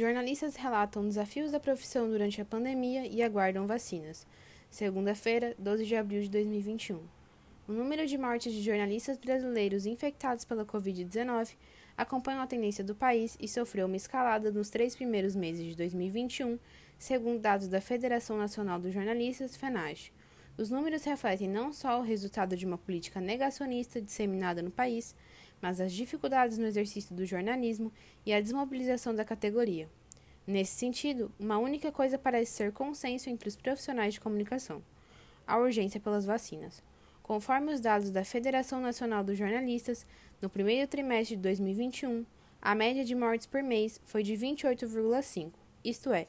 Jornalistas relatam desafios da profissão durante a pandemia e aguardam vacinas. Segunda-feira, 12 de abril de 2021. O número de mortes de jornalistas brasileiros infectados pela Covid-19 acompanha a tendência do país e sofreu uma escalada nos três primeiros meses de 2021, segundo dados da Federação Nacional dos Jornalistas, FENAGE. Os números refletem não só o resultado de uma política negacionista disseminada no país, mas as dificuldades no exercício do jornalismo e a desmobilização da categoria. Nesse sentido, uma única coisa parece ser consenso entre os profissionais de comunicação: a urgência pelas vacinas. Conforme os dados da Federação Nacional dos Jornalistas, no primeiro trimestre de 2021, a média de mortes por mês foi de 28,5, isto é,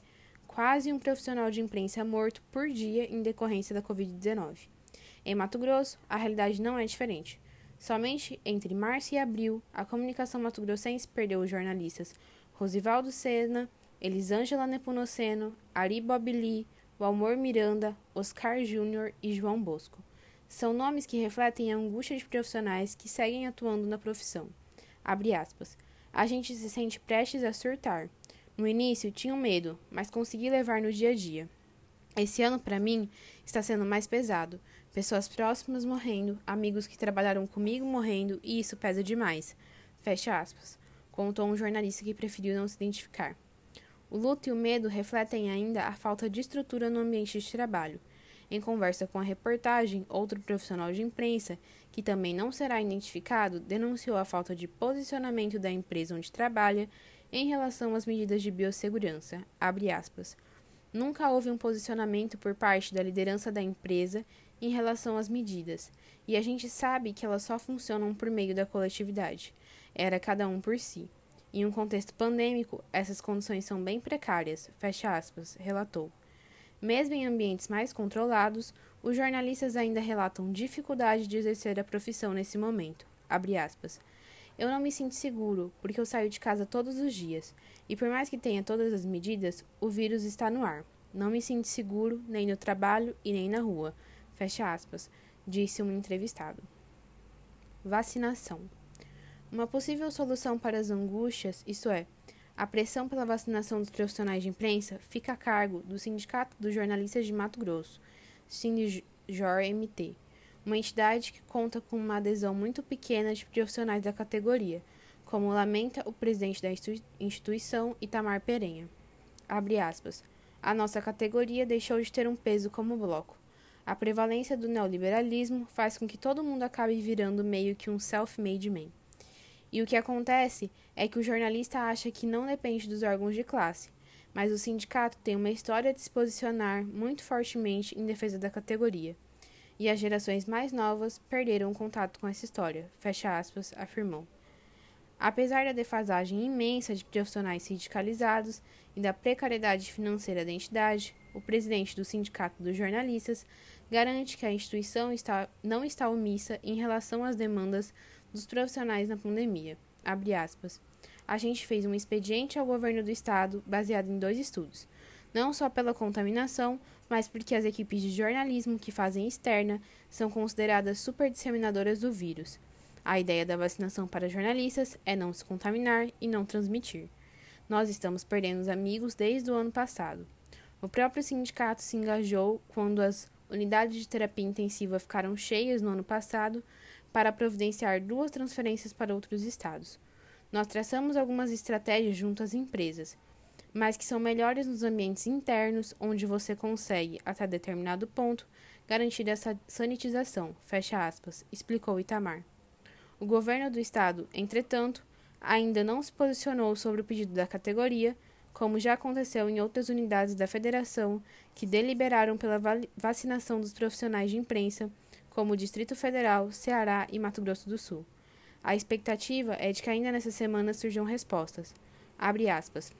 quase um profissional de imprensa morto por dia em decorrência da Covid-19. Em Mato Grosso, a realidade não é diferente. Somente entre março e abril, a comunicação mato-grossense perdeu os jornalistas Rosivaldo Sena, Elisângela Nepomuceno, Ari Bobili, Walmor Miranda, Oscar Júnior e João Bosco. São nomes que refletem a angústia de profissionais que seguem atuando na profissão. Abre aspas. A gente se sente prestes a surtar. No início, tinha medo, mas consegui levar no dia a dia. Esse ano, para mim, está sendo mais pesado, Pessoas próximas morrendo, amigos que trabalharam comigo morrendo, e isso pesa demais. Fecha aspas. Contou um jornalista que preferiu não se identificar. O luto e o medo refletem ainda a falta de estrutura no ambiente de trabalho. Em conversa com a reportagem, outro profissional de imprensa, que também não será identificado, denunciou a falta de posicionamento da empresa onde trabalha em relação às medidas de biossegurança. Nunca houve um posicionamento por parte da liderança da empresa em relação às medidas, e a gente sabe que elas só funcionam por meio da coletividade. Era cada um por si. Em um contexto pandêmico, essas condições são bem precárias, fecha aspas, relatou. Mesmo em ambientes mais controlados, os jornalistas ainda relatam dificuldade de exercer a profissão nesse momento. Eu não me sinto seguro, porque eu saio de casa todos os dias, e por mais que tenha todas as medidas, o vírus está no ar. Não me sinto seguro nem no trabalho e nem na rua. Fecha aspas, disse um entrevistado. Vacinação. Uma possível solução para as angústias, isto é, a pressão pela vacinação dos profissionais de imprensa, fica a cargo do Sindicato dos Jornalistas de Mato Grosso, SINDJOR-MT, uma entidade que conta com uma adesão muito pequena de profissionais da categoria, como lamenta o presidente da instituição, Itamar Perenha. Aspas. A nossa categoria deixou de ter um peso como bloco. A prevalência do neoliberalismo faz com que todo mundo acabe virando meio que um self-made man. E o que acontece é que o jornalista acha que não depende dos órgãos de classe, mas o sindicato tem uma história de se posicionar muito fortemente em defesa da categoria. E as gerações mais novas perderam o contato com essa história, fecha aspas, afirmou. Apesar da defasagem imensa de profissionais sindicalizados e da precariedade financeira da entidade, o presidente do Sindicato dos Jornalistas garante que a instituição está, não está omissa em relação às demandas dos profissionais na pandemia. A gente fez um expediente ao governo do estado baseado em dois estudos, não só pela contaminação, mas porque as equipes de jornalismo que fazem externa são consideradas superdisseminadoras do vírus. A ideia da vacinação para jornalistas é não se contaminar e não transmitir. Nós estamos perdendo os amigos desde o ano passado. O próprio sindicato se engajou quando as unidades de terapia intensiva ficaram cheias no ano passado para providenciar duas transferências para outros estados. Nós traçamos algumas estratégias junto às empresas, mas que são melhores nos ambientes internos, onde você consegue, até determinado ponto, garantir essa sanitização, fecha aspas, explicou Itamar. O governo do estado, entretanto, ainda não se posicionou sobre o pedido da categoria, como já aconteceu em outras unidades da federação que deliberaram pela vacinação dos profissionais de imprensa, como o Distrito Federal, Ceará e Mato Grosso do Sul. A expectativa é de que ainda nessa semana surjam respostas. Abre aspas.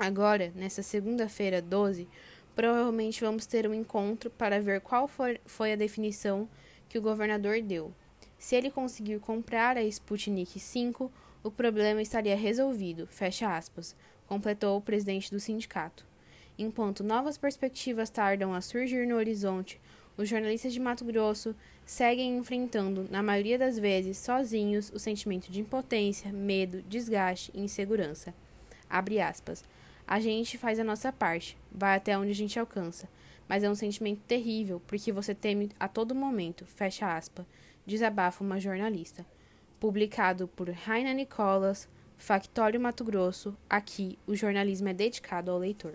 Agora, nessa segunda-feira, 12, provavelmente vamos ter um encontro para ver qual foi a definição que o governador deu. Se ele conseguir comprar a Sputnik 5, o problema estaria resolvido, fecha aspas, completou o presidente do sindicato. Enquanto novas perspectivas tardam a surgir no horizonte, os jornalistas de Mato Grosso seguem enfrentando, na maioria das vezes, sozinhos, o sentimento de impotência, medo, desgaste e insegurança. A gente faz a nossa parte, vai até onde a gente alcança, mas é um sentimento terrível porque você teme a todo momento, fecha aspas, desabafa uma jornalista. Publicado por Raina Nicolas, Factório Mato Grosso, aqui o jornalismo é dedicado ao leitor.